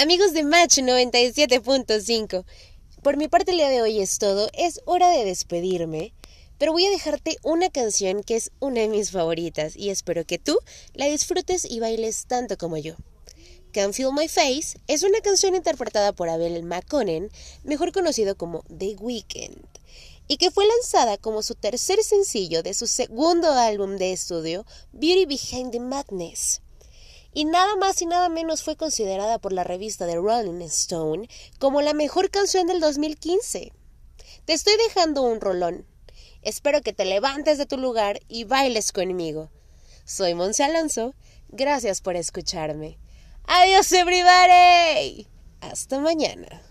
Amigos de Match 97.5, por mi parte el día de hoy es todo, es hora de despedirme, pero voy a dejarte una canción que es una de mis favoritas y espero que tú la disfrutes y bailes tanto como yo. Can't Feel My Face es una canción interpretada por Abel McConnell, mejor conocido como The Weeknd, y que fue lanzada como su tercer sencillo de su segundo álbum de estudio, Beauty Behind the Madness y nada más y nada menos fue considerada por la revista de Rolling Stone como la mejor canción del 2015. Te estoy dejando un rolón. Espero que te levantes de tu lugar y bailes conmigo. Soy Monse Alonso. Gracias por escucharme. Adiós, everybody. Hasta mañana.